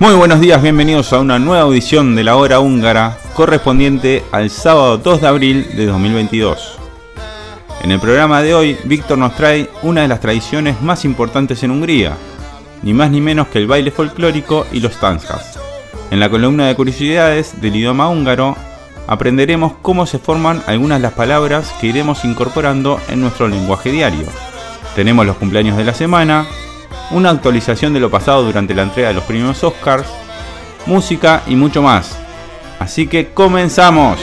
Muy buenos días, bienvenidos a una nueva audición de la hora húngara correspondiente al sábado 2 de abril de 2022. En el programa de hoy, Víctor nos trae una de las tradiciones más importantes en Hungría, ni más ni menos que el baile folclórico y los tanzas. En la columna de curiosidades del idioma húngaro, aprenderemos cómo se forman algunas de las palabras que iremos incorporando en nuestro lenguaje diario. Tenemos los cumpleaños de la semana, una actualización de lo pasado durante la entrega de los premios Oscars, música y mucho más. Así que comenzamos.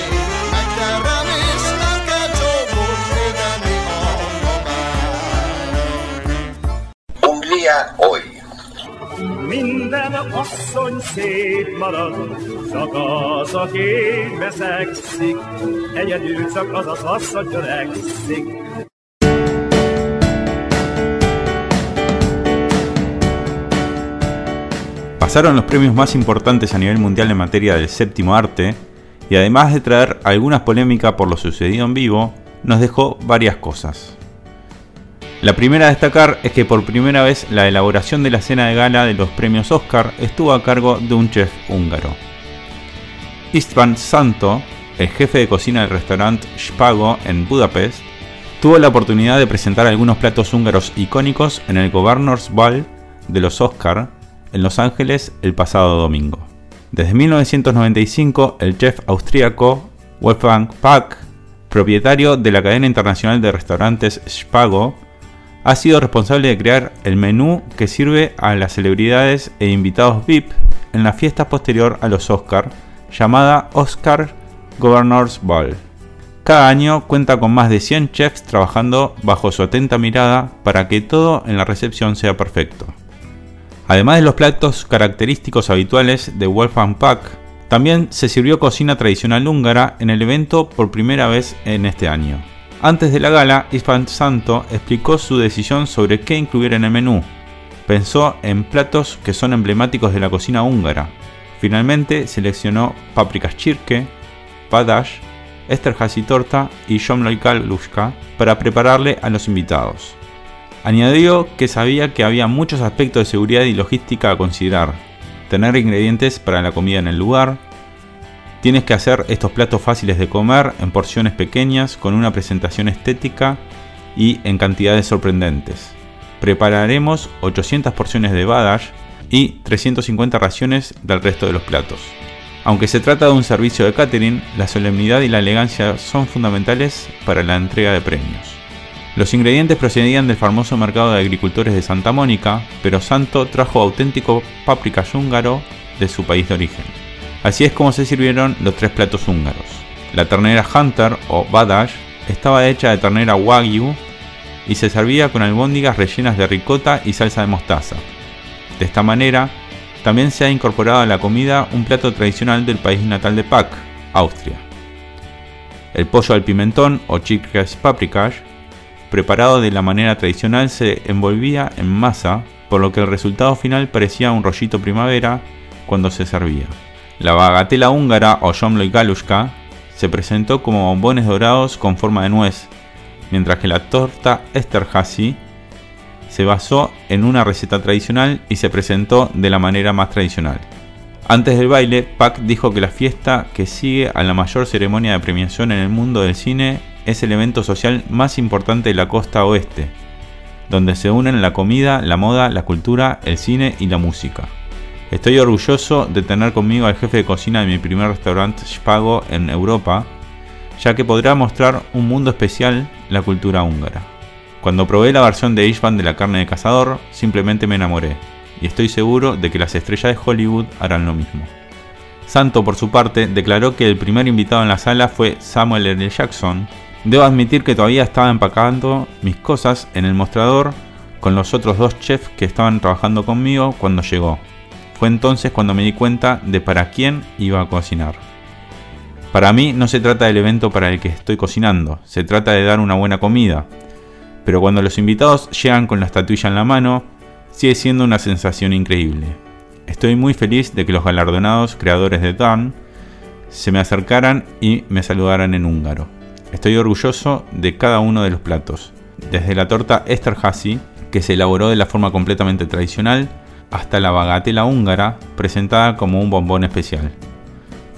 Pasaron los premios más importantes a nivel mundial en materia del séptimo arte, y además de traer algunas polémicas por lo sucedido en vivo, nos dejó varias cosas. La primera a destacar es que por primera vez la elaboración de la cena de gala de los premios Oscar estuvo a cargo de un chef húngaro. Istvan Santo, el jefe de cocina del restaurante Spago en Budapest, tuvo la oportunidad de presentar algunos platos húngaros icónicos en el Governors Ball de los Oscar en Los Ángeles el pasado domingo. Desde 1995, el chef austríaco Wolfgang Pack, propietario de la cadena internacional de restaurantes Spago, ha sido responsable de crear el menú que sirve a las celebridades e invitados VIP en la fiesta posterior a los Oscar, llamada Oscar Governors Ball. Cada año cuenta con más de 100 chefs trabajando bajo su atenta mirada para que todo en la recepción sea perfecto. Además de los platos característicos habituales de Wolfgang Pack, también se sirvió cocina tradicional húngara en el evento por primera vez en este año. Antes de la gala, Istvan Santo explicó su decisión sobre qué incluir en el menú. Pensó en platos que son emblemáticos de la cocina húngara. Finalmente seleccionó paprikas chirke, padash, esterhazy torta y shomloy kalushka para prepararle a los invitados. Añadió que sabía que había muchos aspectos de seguridad y logística a considerar. Tener ingredientes para la comida en el lugar. Tienes que hacer estos platos fáciles de comer en porciones pequeñas con una presentación estética y en cantidades sorprendentes. Prepararemos 800 porciones de badash y 350 raciones del resto de los platos. Aunque se trata de un servicio de catering, la solemnidad y la elegancia son fundamentales para la entrega de premios. Los ingredientes procedían del famoso mercado de agricultores de Santa Mónica, pero Santo trajo auténtico paprika húngaro de su país de origen. Así es como se sirvieron los tres platos húngaros. La ternera Hunter o Badash estaba hecha de ternera Wagyu y se servía con albóndigas rellenas de ricota y salsa de mostaza. De esta manera, también se ha incorporado a la comida un plato tradicional del país natal de Pack, Austria. El pollo al pimentón o chickens paprikash preparado de la manera tradicional se envolvía en masa, por lo que el resultado final parecía un rollito primavera cuando se servía. La bagatela húngara o Jomloy Galushka se presentó como bombones dorados con forma de nuez, mientras que la torta Esterhazy se basó en una receta tradicional y se presentó de la manera más tradicional. Antes del baile, Pack dijo que la fiesta que sigue a la mayor ceremonia de premiación en el mundo del cine es el evento social más importante de la costa oeste, donde se unen la comida, la moda, la cultura, el cine y la música. Estoy orgulloso de tener conmigo al jefe de cocina de mi primer restaurante Spago en Europa, ya que podrá mostrar un mundo especial la cultura húngara. Cuando probé la versión de Ishvan de la carne de cazador, simplemente me enamoré. y estoy seguro de que las estrellas de Hollywood harán lo mismo. Santo, por su parte, declaró que el primer invitado en la sala fue Samuel L. Jackson. Debo admitir que todavía estaba empacando mis cosas en el mostrador con los otros dos chefs que estaban trabajando conmigo cuando llegó. Fue entonces cuando me di cuenta de para quién iba a cocinar. Para mí no se trata del evento para el que estoy cocinando, se trata de dar una buena comida. Pero cuando los invitados llegan con la estatuilla en la mano, sigue siendo una sensación increíble. Estoy muy feliz de que los galardonados creadores de Dan se me acercaran y me saludaran en húngaro. Estoy orgulloso de cada uno de los platos, desde la torta Esterhazy, que se elaboró de la forma completamente tradicional, hasta la bagatela húngara, presentada como un bombón especial.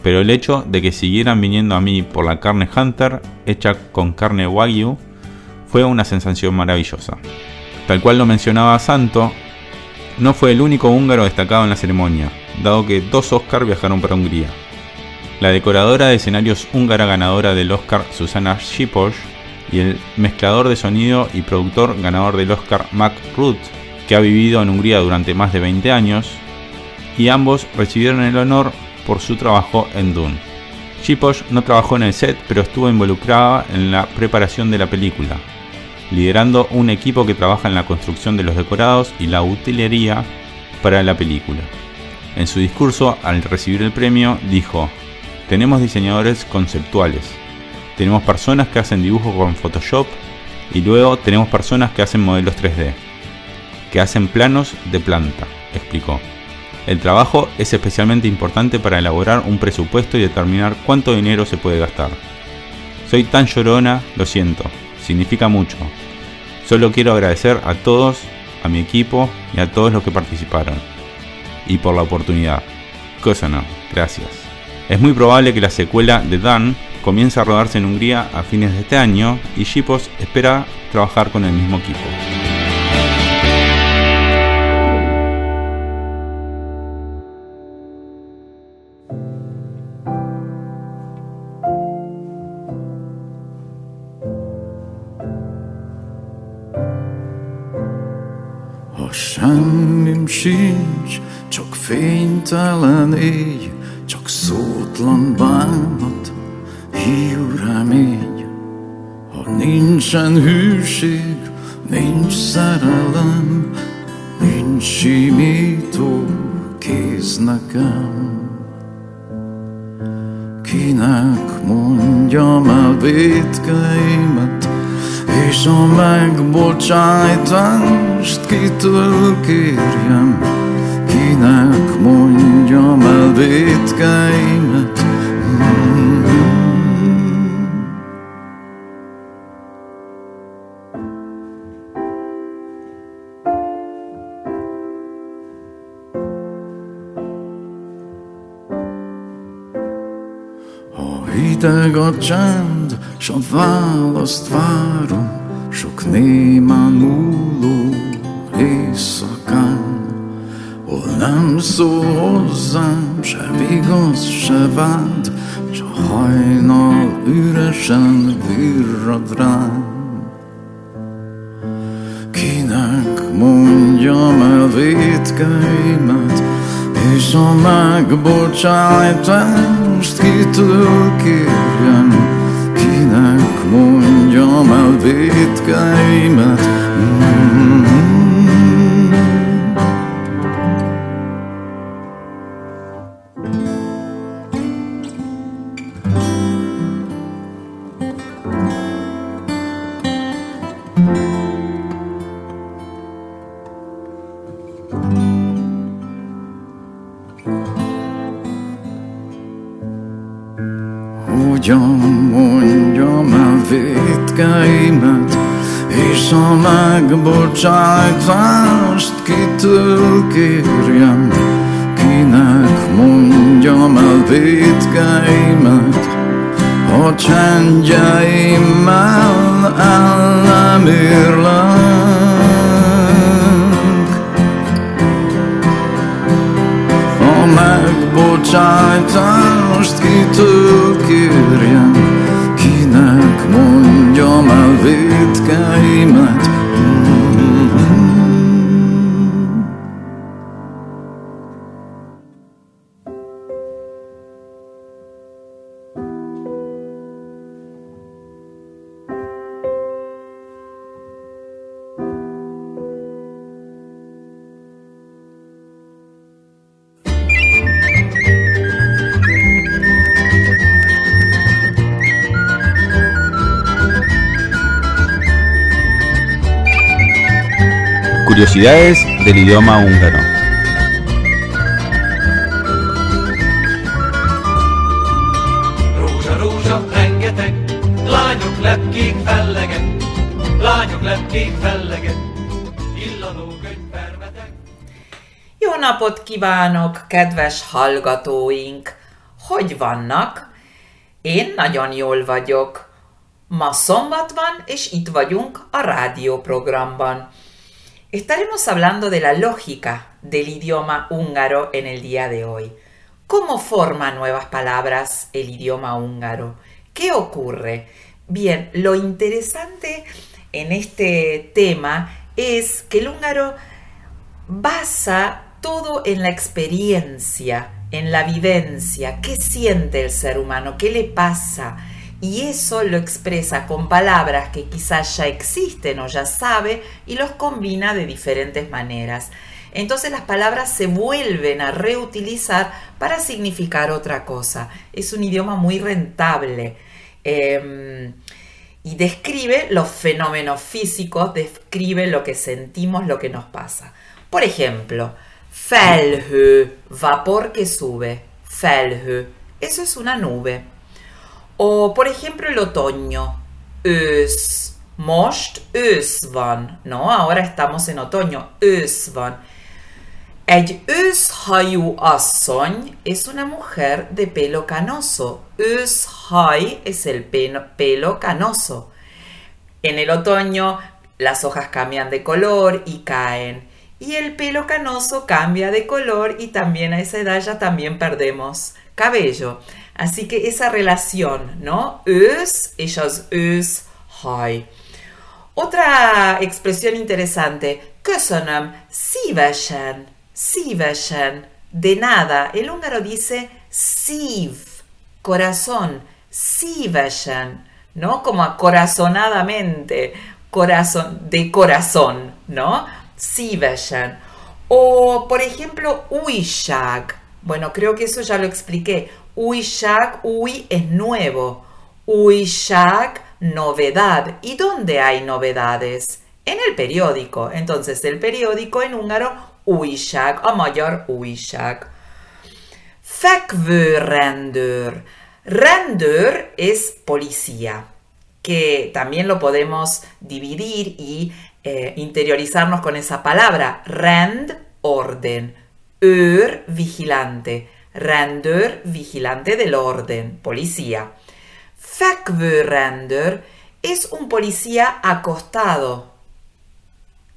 Pero el hecho de que siguieran viniendo a mí por la carne Hunter, hecha con carne Wagyu, fue una sensación maravillosa. Tal cual lo mencionaba Santo, no fue el único húngaro destacado en la ceremonia, dado que dos Oscar viajaron para Hungría. La decoradora de escenarios húngara ganadora del Oscar Susana Sipos y el mezclador de sonido y productor ganador del Oscar Mac Ruth, que ha vivido en Hungría durante más de 20 años, y ambos recibieron el honor por su trabajo en Dune. Sipos no trabajó en el set, pero estuvo involucrada en la preparación de la película, liderando un equipo que trabaja en la construcción de los decorados y la utilería para la película. En su discurso, al recibir el premio, dijo, tenemos diseñadores conceptuales, tenemos personas que hacen dibujos con Photoshop y luego tenemos personas que hacen modelos 3D, que hacen planos de planta, explicó. El trabajo es especialmente importante para elaborar un presupuesto y determinar cuánto dinero se puede gastar. Soy tan llorona, lo siento, significa mucho. Solo quiero agradecer a todos, a mi equipo y a todos los que participaron. Y por la oportunidad. Cosa no, gracias. Es muy probable que la secuela de Dan comience a rodarse en Hungría a fines de este año y Shipos espera trabajar con el mismo equipo. Fénytelen éj, csak szótlan bánat, hiú remény. Ha nincsen hűség, nincs szerelem, nincs simító kéz nekem. Kinek mondjam el védkeimet, és a megbocsájtást kitől kérjem, kinek mondjam el védkeimet. Ha hideg a csend, s a választ várom, sok némán múló éjszakán, hol nem szól hozzám, se igaz, se vád, csak hajnal üresen virrad rám. Kinek mondjam el védkeimet, és a megbocsájtást kitől kérjem, kinek mondjam el védkeimet. Mm-hmm. Védkeimet, ha csendjeimmel el nem érlek. A megbocsájtást kitől kérjem, kinek mondjam el védkeimet. Curiosidades del idioma húngaro. Jó napot kívánok, kedves hallgatóink! Hogy vannak? Én nagyon jól vagyok. Ma szombat van, és itt vagyunk a rádióprogramban. Estaremos hablando de la lógica del idioma húngaro en el día de hoy. ¿Cómo forma nuevas palabras el idioma húngaro? ¿Qué ocurre? Bien, lo interesante en este tema es que el húngaro basa todo en la experiencia, en la vivencia, qué siente el ser humano, qué le pasa. Y eso lo expresa con palabras que quizás ya existen o ya sabe y los combina de diferentes maneras. Entonces las palabras se vuelven a reutilizar para significar otra cosa. Es un idioma muy rentable. eh, y describe los fenómenos físicos, describe lo que sentimos, lo que nos pasa. Por ejemplo, felhő, vapor que sube, felhő, eso es una nube. O por ejemplo el otoño, ősz, most ősz van, ¿no? Ahora estamos en otoño, ősz van. Egy őszhajú asszony es una mujer de pelo canoso. Őszhaj es el pelo, pelo canoso. En el otoño las hojas cambian de color y caen. Y el pelo canoso cambia de color y también a esa edad ya también perdemos cabello. Así que esa relación, ¿no? Ősz és az őszhaj. Otra expresión interesante, köszönöm, szívesen, szívesen, de nada. El húngaro dice szív, corazón, szívesen, ¿no? Como acorazonadamente, corazón, de corazón, ¿no? Szívesen. O, por ejemplo, újság. Bueno, creo que eso ya lo expliqué. Újság, új es nuevo. Újság, novedad. ¿Y dónde hay novedades? En el periódico. Entonces, el periódico en húngaro, újság, a magyar újság. Fekvő rendőr. Rendőr es policía, que también lo podemos dividir y eh, interiorizarnos con esa palabra. Rend, orden. Őr, vigilante. Rendőr, vigilante del orden, policía. Fekvő rendőr es un policía acostado.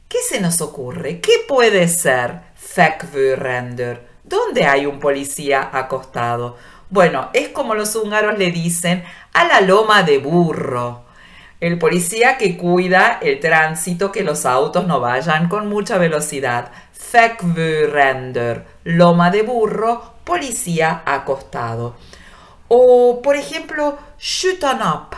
¿Qué se nos ocurre? ¿Qué puede ser fekvő rendőr? ¿Dónde hay un policía acostado? Bueno, es como los húngaros le dicen a la loma de burro. El policía que cuida el tránsito, que los autos no vayan con mucha velocidad. Fekvő rendőr, loma de burro, policía acostado. O, por ejemplo, shoot on up.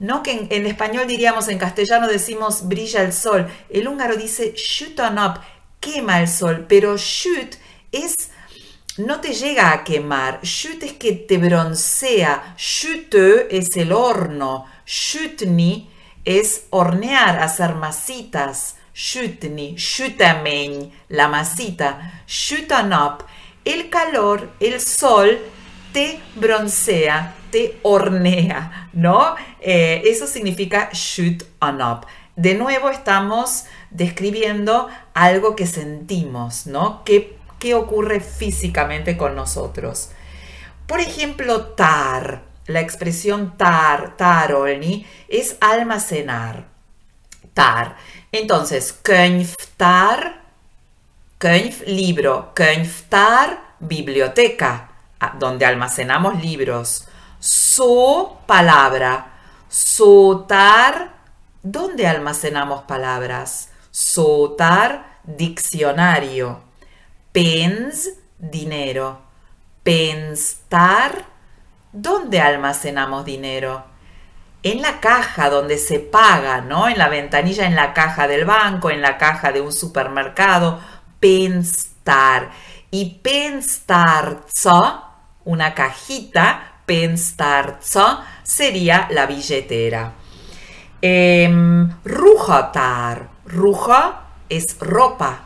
¿No? Que en, español diríamos, en castellano decimos brilla el sol. El húngaro dice shoot on up, quema el sol, pero shoot es no te llega a quemar. Shoot es que te broncea. Shütö es el horno. Shütni es hornear, hacer masitas. Shütni, sütemény, la masita. Shoot on up. El calor, el sol, te broncea, te hornea, ¿no? Eh, eso significa shoot on up. De nuevo estamos describiendo algo que sentimos, ¿no? ¿Qué, qué ocurre físicamente con nosotros? Por ejemplo, tar, la expresión tar, tarolni, es almacenar. Tar. Entonces, könyvtár, könyv, libro, könyvtár, biblioteca, donde almacenamos libros. So, palabra. Sotar, ¿dónde almacenamos palabras? Sotar, diccionario. Pens, dinero. Penstar, ¿dónde almacenamos dinero? En la caja donde se paga, ¿no? En la ventanilla, en la caja del banco, en la caja de un supermercado. Penstar. Y penstarzo, una cajita, penstarzo, sería la billetera. Em, rujotar. Rujo, es ropa.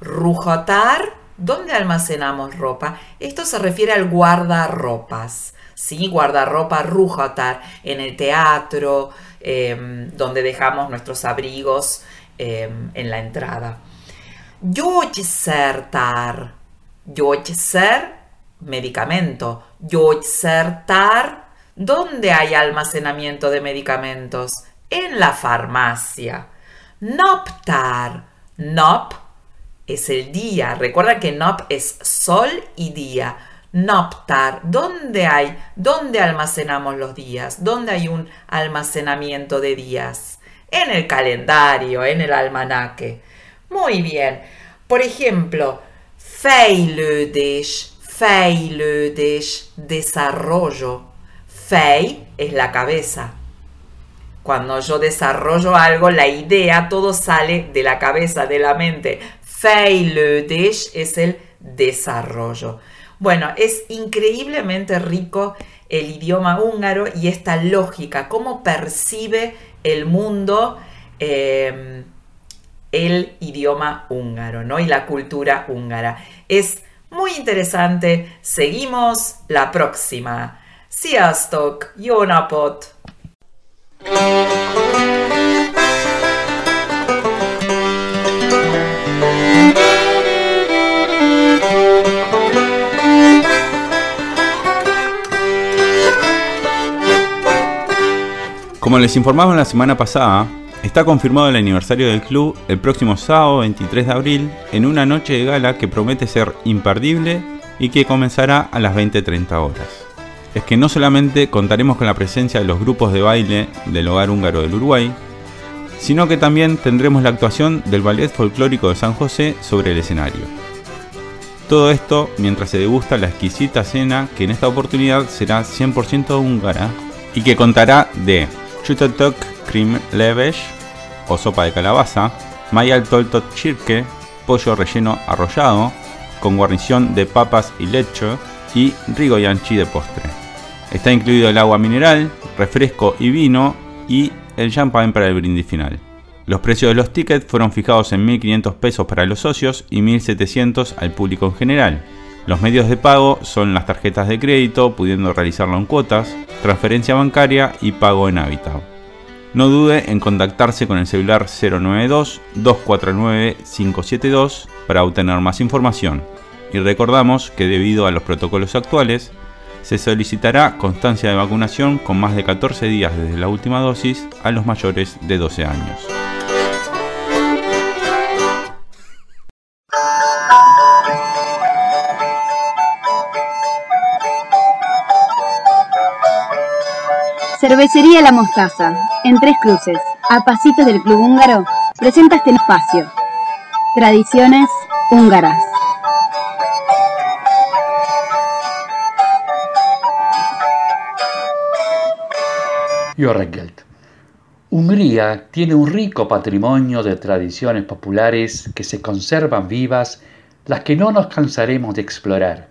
Rujotar, ¿dónde almacenamos ropa? Esto se refiere al guardarropas. ¿sí? Guardarropa rujotar en el teatro, em, donde dejamos nuestros abrigos em, en la entrada. Medicamento. ¿dónde hay almacenamiento de medicamentos? En la farmacia. Noptar. Nop es el día. Recuerda que nop es sol y día. Noptar. ¿Dónde hay? ¿Dónde almacenamos los días? ¿Dónde hay un almacenamiento de días? En el calendario, en el almanaque. Muy bien. Por ejemplo, fejlödish, fejlödish, desarrollo. Fei es la cabeza. Cuando yo desarrollo algo, la idea, todo sale de la cabeza, de la mente. Fejlödish es el desarrollo. Bueno, es increíblemente rico el idioma húngaro y esta lógica, cómo percibe el mundo eh, el idioma húngaro, ¿no? Y la cultura húngara. Es muy interesante. Seguimos la próxima. Sziasztok! Jó napot! Como les informamos la semana pasada, está confirmado el aniversario del club el próximo sábado 23 de abril en una noche de gala que promete ser imperdible y que comenzará a las 20.30 horas. Es que no solamente contaremos con la presencia de los grupos de baile del hogar húngaro del Uruguay, sino que también tendremos la actuación del Ballet Folclórico de San José sobre el escenario. Todo esto mientras se degusta la exquisita cena que en esta oportunidad será 100% húngara y que contará de Chutotok Cream Levesh o sopa de calabaza, Mayal Toltot Chirke, pollo relleno arrollado, con guarnición de papas y lecho, y rigoyanchi de postre. Está incluido el agua mineral, refresco y vino, y el champagne para el brindis final. Los precios de los tickets fueron fijados en 1.500 pesos para los socios y 1.700 al público en general. Los medios de pago son las tarjetas de crédito, pudiendo realizarlo en cuotas, transferencia bancaria y pago en Habitat. No dude en contactarse con el celular 092-249-572 para obtener más información. Y recordamos que debido a los protocolos actuales, se solicitará constancia de vacunación con más de 14 días desde la última dosis a los mayores de 12 años. Cervecería La Mostaza, en Tres Cruces, a pasitos del Club Húngaro, presenta este espacio. Tradiciones húngaras. Jó reggelt! Hungría tiene un rico patrimonio de tradiciones populares que se conservan vivas, las que no nos cansaremos de explorar.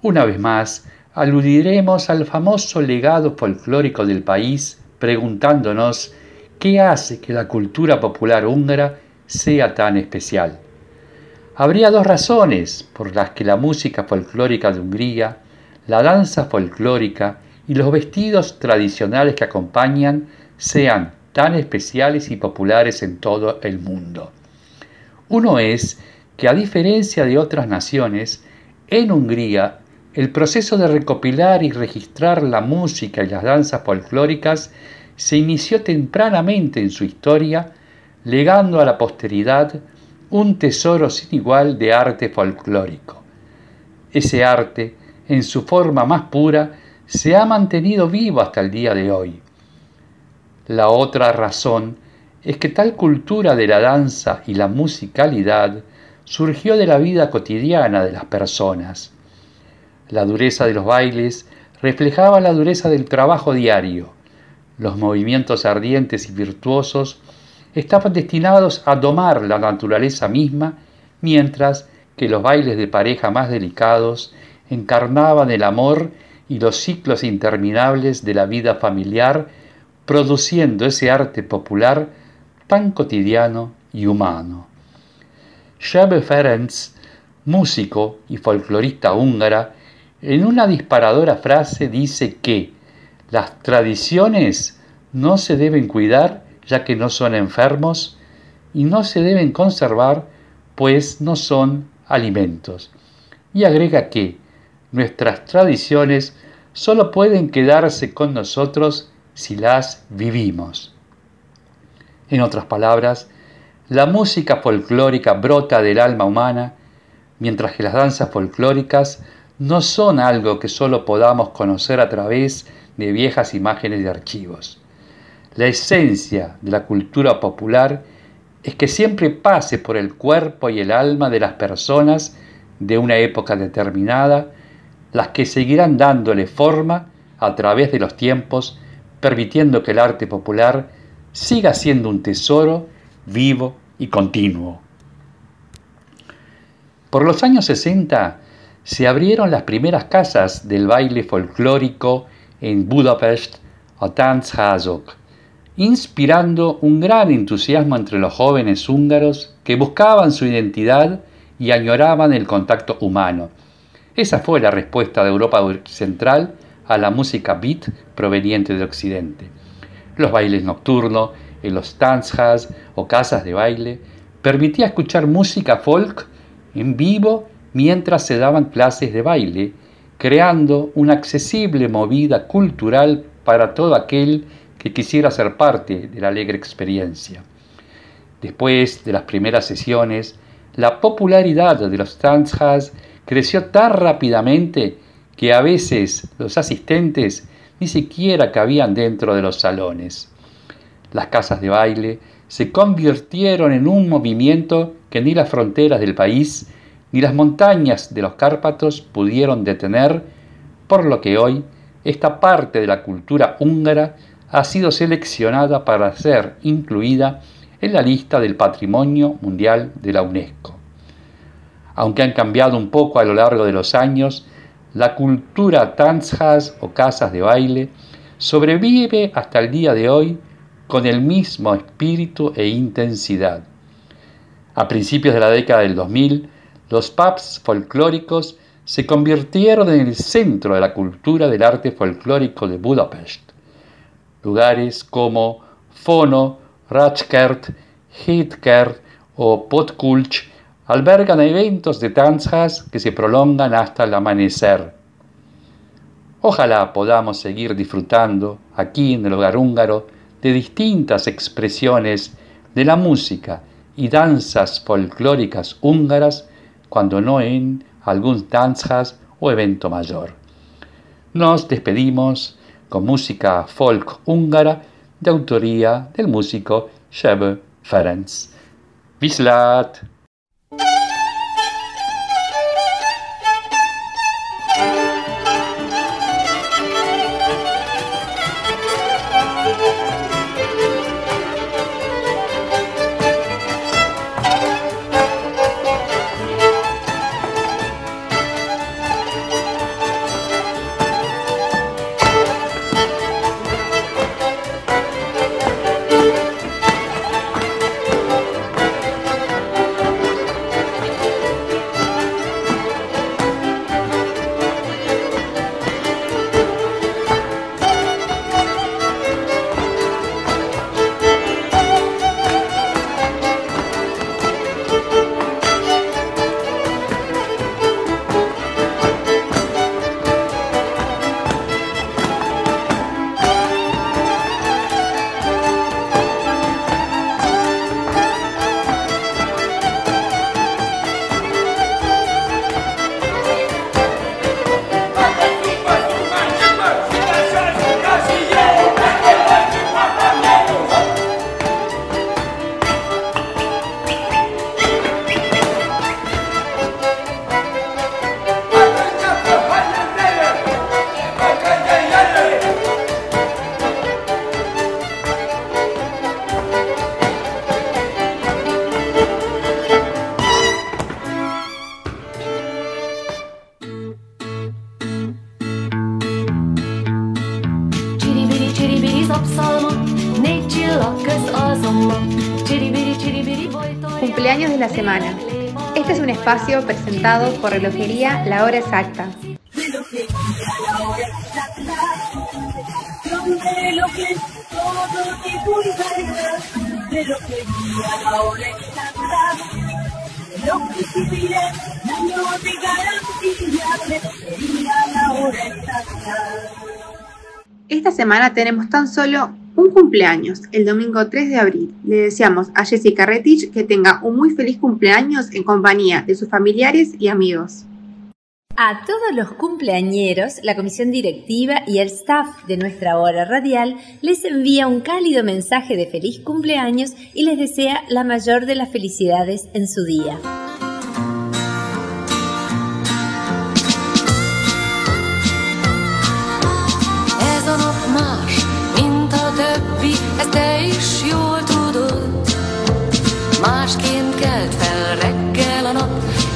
Una vez más, aludiremos al famoso legado folclórico del país preguntándonos qué hace que la cultura popular húngara sea tan especial. Habría dos razones por las que la música folclórica de Hungría, la danza folclórica y los vestidos tradicionales que acompañan sean tan especiales y populares en todo el mundo. Uno es que a diferencia de otras naciones, en Hungría el proceso de recopilar y registrar la música y las danzas folclóricas se inició tempranamente en su historia, legando a la posteridad un tesoro sin igual de arte folclórico. Ese arte, en su forma más pura, se ha mantenido vivo hasta el día de hoy. La otra razón es que tal cultura de la danza y la musicalidad surgió de la vida cotidiana de las personas. La dureza de los bailes reflejaba la dureza del trabajo diario. Los movimientos ardientes y virtuosos estaban destinados a domar la naturaleza misma, mientras que los bailes de pareja más delicados encarnaban el amor y los ciclos interminables de la vida familiar, produciendo ese arte popular tan cotidiano y humano. Shebe Ferenc, músico y folclorista húngara, en una disparadora frase dice que las tradiciones no se deben cuidar ya que no son enfermos y no se deben conservar pues no son alimentos. Y agrega que nuestras tradiciones solo pueden quedarse con nosotros si las vivimos. En otras palabras, la música folclórica brota del alma humana, mientras que las danzas folclóricas no son algo que solo podamos conocer a través de viejas imágenes de archivos. La esencia de la cultura popular es que siempre pase por el cuerpo y el alma de las personas de una época determinada, las que seguirán dándole forma a través de los tiempos, permitiendo que el arte popular siga siendo un tesoro vivo y continuo. Por los años 60 se abrieron las primeras casas del baile folclórico en Budapest o Tanzházok, inspirando un gran entusiasmo entre los jóvenes húngaros que buscaban su identidad y añoraban el contacto humano. Esa fue la respuesta de Europa Central a la música beat proveniente de Occidente. Los bailes nocturnos, en los tanzhas o casas de baile, permitía escuchar música folk en vivo mientras se daban clases de baile, creando una accesible movida cultural para todo aquel que quisiera ser parte de la alegre experiencia. Después de las primeras sesiones, la popularidad de los tanzhas creció tan rápidamente que a veces los asistentes ni siquiera cabían dentro de los salones. Las casas de baile se convirtieron en un movimiento que ni las fronteras del país ni las montañas de los Cárpatos pudieron detener, por lo que hoy esta parte de la cultura húngara ha sido seleccionada para ser incluida en la lista del Patrimonio Mundial de la UNESCO. Aunque han cambiado un poco a lo largo de los años, la cultura tanzhas o casas de baile sobrevive hasta el día de hoy con el mismo espíritu e intensidad. A principios de la década del 2000, los pubs folclóricos se convirtieron en el centro de la cultura del arte folclórico de Budapest. Lugares como Fono, Ratskert, Hitkert o Potkulch albergan eventos de danzas que se prolongan hasta el amanecer. Ojalá podamos seguir disfrutando aquí en el hogar húngaro de distintas expresiones de la música y danzas folclóricas húngaras cuando no en algún danzas o evento mayor. Nos despedimos con música folk húngara de autoría del músico Shebe Ferenc. Vislat! Cumpleaños de la semana. Este es un espacio presentado por Relojería La Hora Exacta. Esta semana tenemos tan solo un cumpleaños, el domingo 3 de abril. Le deseamos a Jessica Retich que tenga un muy feliz cumpleaños en compañía de sus familiares y amigos. A todos los cumpleañeros, la comisión directiva y el staff de nuestra hora radial les envía un cálido mensaje de feliz cumpleaños y les desea la mayor de las felicidades en su día.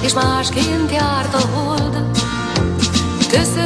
És másként járt a hold. Köszöntünk